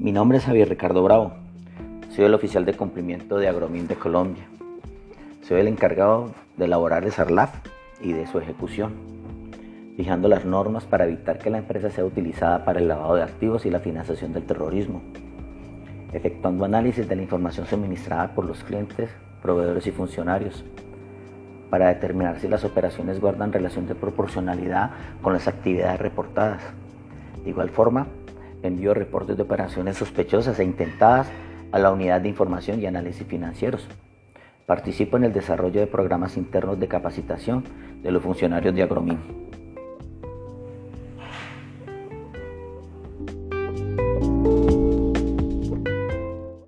Mi nombre es Javier Ricardo Bravo. Soy el oficial de cumplimiento de Agromin de Colombia. Soy el encargado de elaborar el SARLAF y de su ejecución, fijando las normas para evitar que la empresa sea utilizada para el lavado de activos y la financiación del terrorismo, efectuando análisis de la información suministrada por los clientes, proveedores y funcionarios, para determinar si las operaciones guardan relación de proporcionalidad con las actividades reportadas. De igual forma, envío reportes de operaciones sospechosas e intentadas a la Unidad de Información y Análisis Financieros. Participo en el desarrollo de programas internos de capacitación de los funcionarios de Agromin.